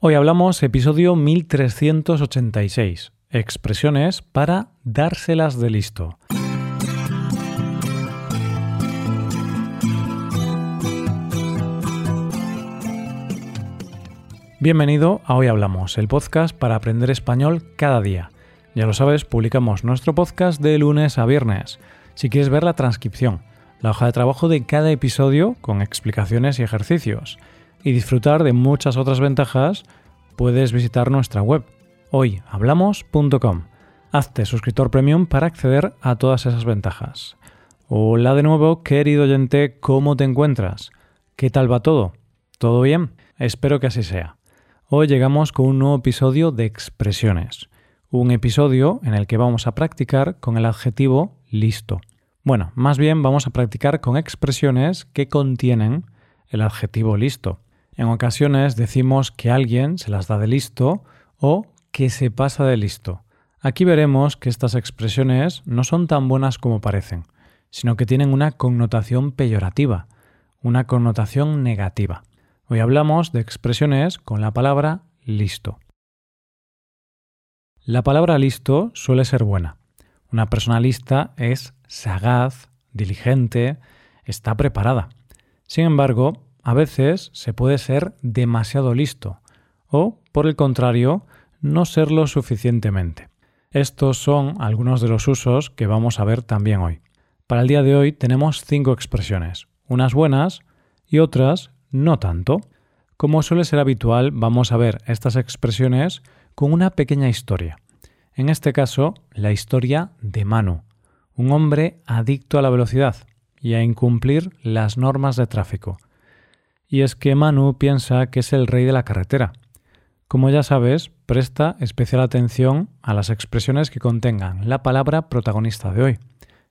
Hoy hablamos episodio 1386, expresiones para dárselas de listo. Bienvenido a Hoy Hablamos, el podcast para aprender español cada día. Ya lo sabes, publicamos nuestro podcast de lunes a viernes. Si quieres ver la transcripción, la hoja de trabajo de cada episodio con explicaciones y ejercicios, y disfrutar de muchas otras ventajas, puedes visitar nuestra web hoyhablamos.com. Hazte suscriptor premium para acceder a todas esas ventajas. Hola de nuevo, querido oyente, ¿cómo te encuentras? ¿Qué tal va todo? ¿Todo bien? Espero que así sea. Hoy llegamos con un nuevo episodio de expresiones, un episodio en el que vamos a practicar con el adjetivo listo. Bueno, más bien vamos a practicar con expresiones que contienen el adjetivo listo. En ocasiones decimos que alguien se las da de listo o que se pasa de listo. Aquí veremos que estas expresiones no son tan buenas como parecen, sino que tienen una connotación peyorativa, una connotación negativa. Hoy hablamos de expresiones con la palabra listo. La palabra listo suele ser buena. Una persona lista es sagaz, diligente, está preparada. Sin embargo, a veces se puede ser demasiado listo o, por el contrario, no serlo suficientemente. Estos son algunos de los usos que vamos a ver también hoy. Para el día de hoy tenemos cinco expresiones, unas buenas y otras no tanto. Como suele ser habitual, vamos a ver estas expresiones con una pequeña historia. En este caso, la historia de Manu, un hombre adicto a la velocidad y a incumplir las normas de tráfico y es que Manu piensa que es el rey de la carretera. Como ya sabes, presta especial atención a las expresiones que contengan la palabra protagonista de hoy,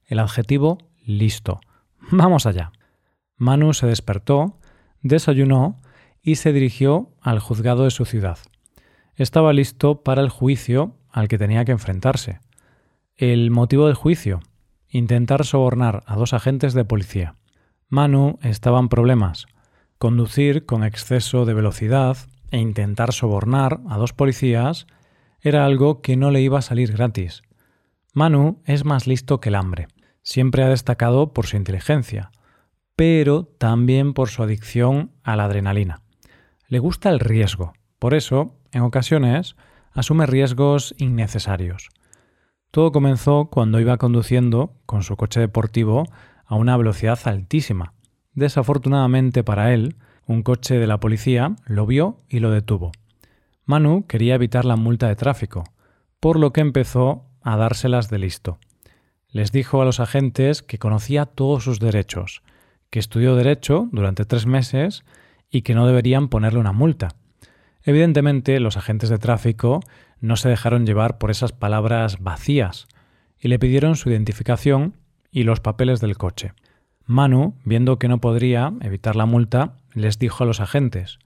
el adjetivo listo. Vamos allá. Manu se despertó, desayunó y se dirigió al juzgado de su ciudad. Estaba listo para el juicio al que tenía que enfrentarse. El motivo del juicio, intentar sobornar a dos agentes de policía. Manu estaba en problemas Conducir con exceso de velocidad e intentar sobornar a dos policías era algo que no le iba a salir gratis. Manu es más listo que el hambre. Siempre ha destacado por su inteligencia, pero también por su adicción a la adrenalina. Le gusta el riesgo, por eso, en ocasiones, asume riesgos innecesarios. Todo comenzó cuando iba conduciendo con su coche deportivo a una velocidad altísima, Desafortunadamente para él, un coche de la policía lo vio y lo detuvo. Manu quería evitar la multa de tráfico, por lo que empezó a dárselas de listo. Les dijo a los agentes que conocía todos sus derechos, que estudió derecho durante tres meses y que no deberían ponerle una multa. Evidentemente, los agentes de tráfico no se dejaron llevar por esas palabras vacías y le pidieron su identificación y los papeles del coche. Manu, viendo que no podría evitar la multa, les dijo a los agentes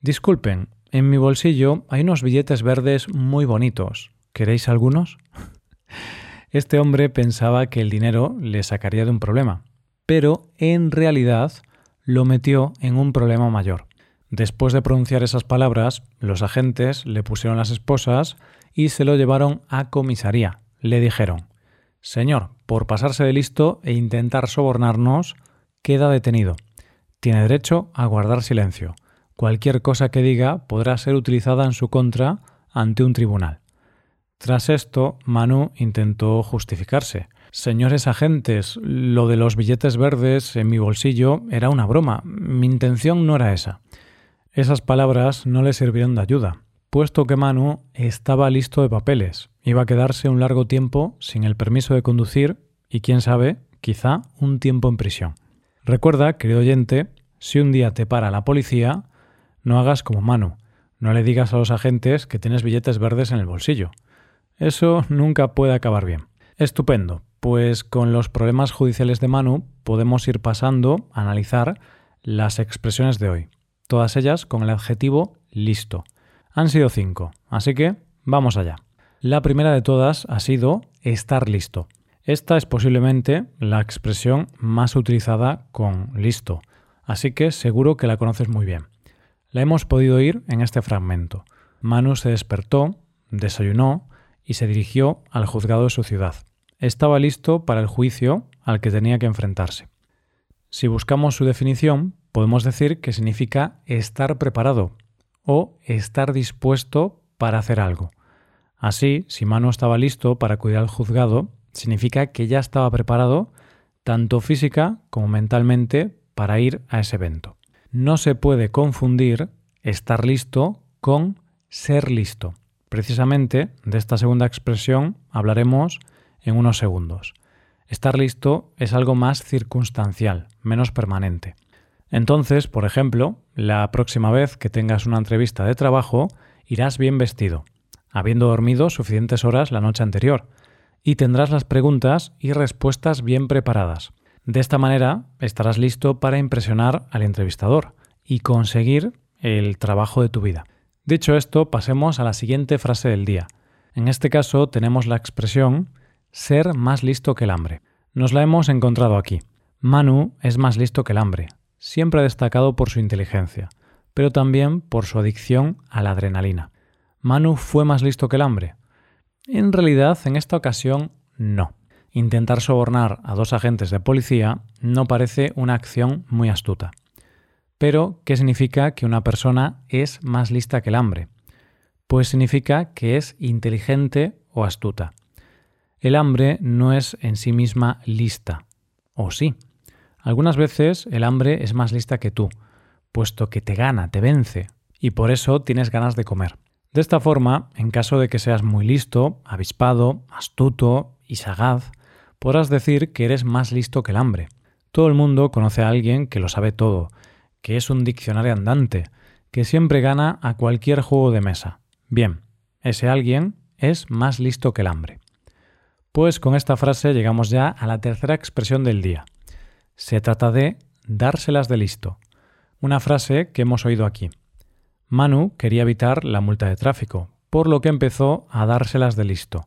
Disculpen, en mi bolsillo hay unos billetes verdes muy bonitos. ¿Queréis algunos? Este hombre pensaba que el dinero le sacaría de un problema, pero en realidad lo metió en un problema mayor. Después de pronunciar esas palabras, los agentes le pusieron las esposas y se lo llevaron a comisaría. Le dijeron Señor, por pasarse de listo e intentar sobornarnos, queda detenido. Tiene derecho a guardar silencio. Cualquier cosa que diga podrá ser utilizada en su contra ante un tribunal. Tras esto, Manu intentó justificarse. Señores agentes, lo de los billetes verdes en mi bolsillo era una broma. Mi intención no era esa. Esas palabras no le sirvieron de ayuda puesto que Manu estaba listo de papeles. Iba a quedarse un largo tiempo sin el permiso de conducir y, quién sabe, quizá un tiempo en prisión. Recuerda, querido oyente, si un día te para la policía, no hagas como Manu. No le digas a los agentes que tienes billetes verdes en el bolsillo. Eso nunca puede acabar bien. Estupendo, pues con los problemas judiciales de Manu podemos ir pasando a analizar las expresiones de hoy, todas ellas con el adjetivo listo. Han sido cinco, así que vamos allá. La primera de todas ha sido estar listo. Esta es posiblemente la expresión más utilizada con listo, así que seguro que la conoces muy bien. La hemos podido oír en este fragmento. Manu se despertó, desayunó y se dirigió al juzgado de su ciudad. Estaba listo para el juicio al que tenía que enfrentarse. Si buscamos su definición, podemos decir que significa estar preparado o estar dispuesto para hacer algo. Así, si Manu estaba listo para acudir al juzgado, significa que ya estaba preparado tanto física como mentalmente para ir a ese evento. No se puede confundir estar listo con ser listo. Precisamente de esta segunda expresión hablaremos en unos segundos. Estar listo es algo más circunstancial, menos permanente. Entonces, por ejemplo, la próxima vez que tengas una entrevista de trabajo, irás bien vestido, habiendo dormido suficientes horas la noche anterior, y tendrás las preguntas y respuestas bien preparadas. De esta manera estarás listo para impresionar al entrevistador y conseguir el trabajo de tu vida. Dicho esto, pasemos a la siguiente frase del día. En este caso tenemos la expresión ser más listo que el hambre. Nos la hemos encontrado aquí. Manu es más listo que el hambre. Siempre destacado por su inteligencia, pero también por su adicción a la adrenalina. ¿Manu fue más listo que el hambre? En realidad, en esta ocasión, no. Intentar sobornar a dos agentes de policía no parece una acción muy astuta. Pero, ¿qué significa que una persona es más lista que el hambre? Pues significa que es inteligente o astuta. El hambre no es en sí misma lista, o sí. Algunas veces el hambre es más lista que tú, puesto que te gana, te vence, y por eso tienes ganas de comer. De esta forma, en caso de que seas muy listo, avispado, astuto y sagaz, podrás decir que eres más listo que el hambre. Todo el mundo conoce a alguien que lo sabe todo, que es un diccionario andante, que siempre gana a cualquier juego de mesa. Bien, ese alguien es más listo que el hambre. Pues con esta frase llegamos ya a la tercera expresión del día. Se trata de dárselas de listo. Una frase que hemos oído aquí. Manu quería evitar la multa de tráfico, por lo que empezó a dárselas de listo.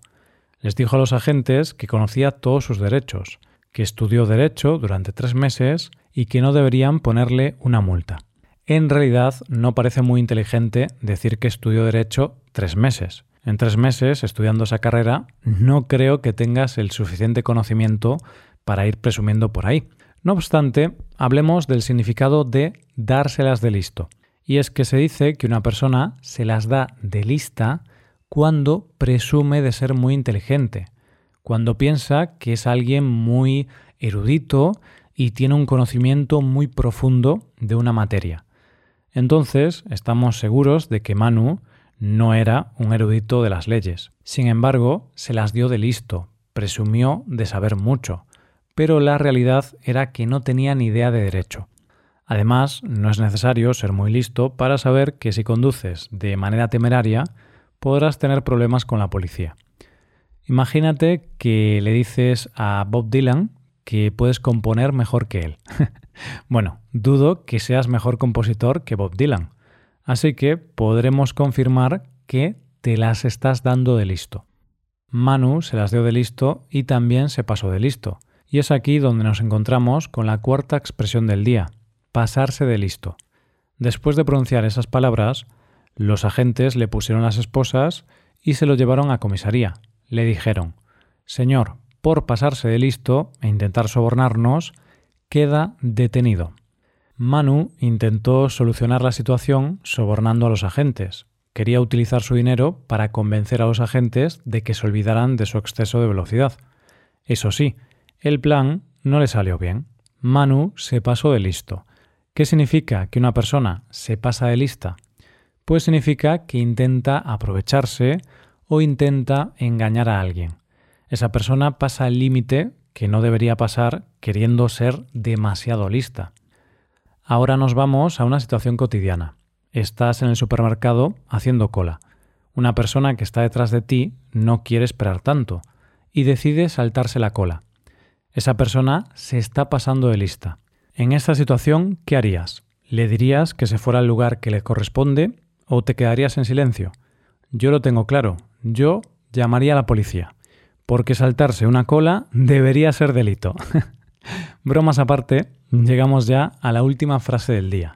Les dijo a los agentes que conocía todos sus derechos, que estudió derecho durante tres meses y que no deberían ponerle una multa. En realidad no parece muy inteligente decir que estudió derecho tres meses. En tres meses estudiando esa carrera no creo que tengas el suficiente conocimiento para ir presumiendo por ahí. No obstante, hablemos del significado de dárselas de listo. Y es que se dice que una persona se las da de lista cuando presume de ser muy inteligente, cuando piensa que es alguien muy erudito y tiene un conocimiento muy profundo de una materia. Entonces, estamos seguros de que Manu no era un erudito de las leyes. Sin embargo, se las dio de listo, presumió de saber mucho, pero la realidad era que no tenía ni idea de derecho. Además, no es necesario ser muy listo para saber que si conduces de manera temeraria podrás tener problemas con la policía. Imagínate que le dices a Bob Dylan que puedes componer mejor que él. bueno, dudo que seas mejor compositor que Bob Dylan, así que podremos confirmar que te las estás dando de listo. Manu se las dio de listo y también se pasó de listo. Y es aquí donde nos encontramos con la cuarta expresión del día, pasarse de listo. Después de pronunciar esas palabras, los agentes le pusieron las esposas y se lo llevaron a comisaría. Le dijeron, Señor, por pasarse de listo e intentar sobornarnos, queda detenido. Manu intentó solucionar la situación sobornando a los agentes. Quería utilizar su dinero para convencer a los agentes de que se olvidaran de su exceso de velocidad. Eso sí, el plan no le salió bien. Manu se pasó de listo ¿Qué significa que una persona se pasa de lista? Pues significa que intenta aprovecharse o intenta engañar a alguien. Esa persona pasa el límite que no debería pasar queriendo ser demasiado lista. Ahora nos vamos a una situación cotidiana. Estás en el supermercado haciendo cola. Una persona que está detrás de ti no quiere esperar tanto y decide saltarse la cola. Esa persona se está pasando de lista. En esta situación, ¿qué harías? ¿Le dirías que se fuera al lugar que le corresponde o te quedarías en silencio? Yo lo tengo claro, yo llamaría a la policía, porque saltarse una cola debería ser delito. Bromas aparte, llegamos ya a la última frase del día.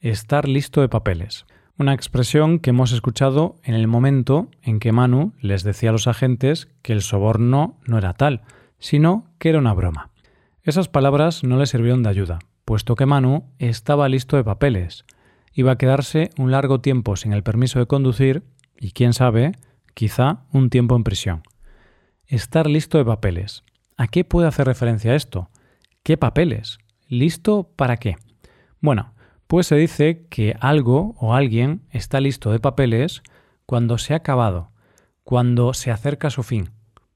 estar listo de papeles. Una expresión que hemos escuchado en el momento en que Manu les decía a los agentes que el soborno no era tal, sino que era una broma. Esas palabras no le sirvieron de ayuda, puesto que Manu estaba listo de papeles. Iba a quedarse un largo tiempo sin el permiso de conducir y, quién sabe, quizá un tiempo en prisión. Estar listo de papeles. ¿A qué puede hacer referencia esto? ¿Qué papeles? ¿Listo para qué? Bueno, pues se dice que algo o alguien está listo de papeles cuando se ha acabado, cuando se acerca a su fin.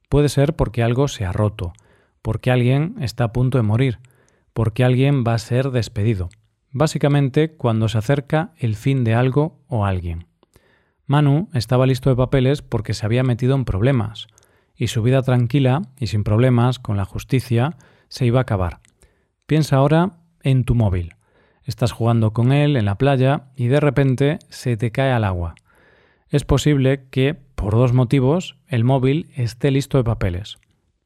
Puede ser porque algo se ha roto, porque alguien está a punto de morir, porque alguien va a ser despedido. Básicamente cuando se acerca el fin de algo o alguien. Manu estaba listo de papeles porque se había metido en problemas, y su vida tranquila y sin problemas con la justicia se iba a acabar. Piensa ahora en tu móvil. Estás jugando con él en la playa y de repente se te cae al agua. Es posible que, por dos motivos, el móvil esté listo de papeles.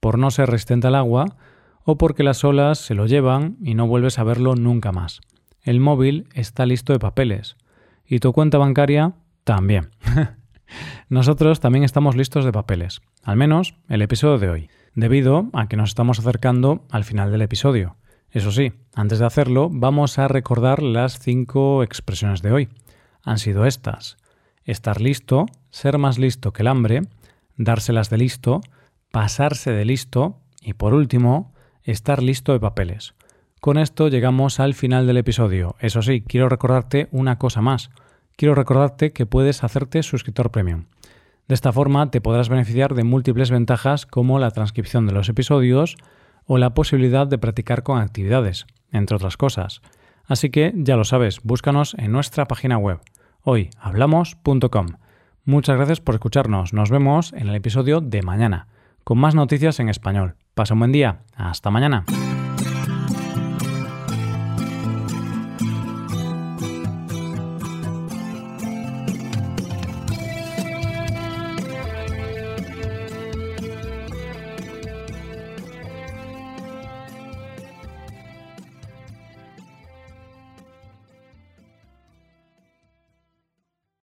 Por no ser resistente al agua o porque las olas se lo llevan y no vuelves a verlo nunca más. El móvil está listo de papeles. Y tu cuenta bancaria también. Nosotros también estamos listos de papeles, al menos el episodio de hoy, debido a que nos estamos acercando al final del episodio. Eso sí, antes de hacerlo, vamos a recordar las cinco expresiones de hoy. Han sido estas. Estar listo, ser más listo que el hambre, dárselas de listo, pasarse de listo y por último, estar listo de papeles. Con esto llegamos al final del episodio. Eso sí, quiero recordarte una cosa más. Quiero recordarte que puedes hacerte suscriptor premium. De esta forma te podrás beneficiar de múltiples ventajas como la transcripción de los episodios, o la posibilidad de practicar con actividades, entre otras cosas. Así que ya lo sabes, búscanos en nuestra página web hoyhablamos.com. Muchas gracias por escucharnos. Nos vemos en el episodio de mañana, con más noticias en español. Pasa un buen día. Hasta mañana.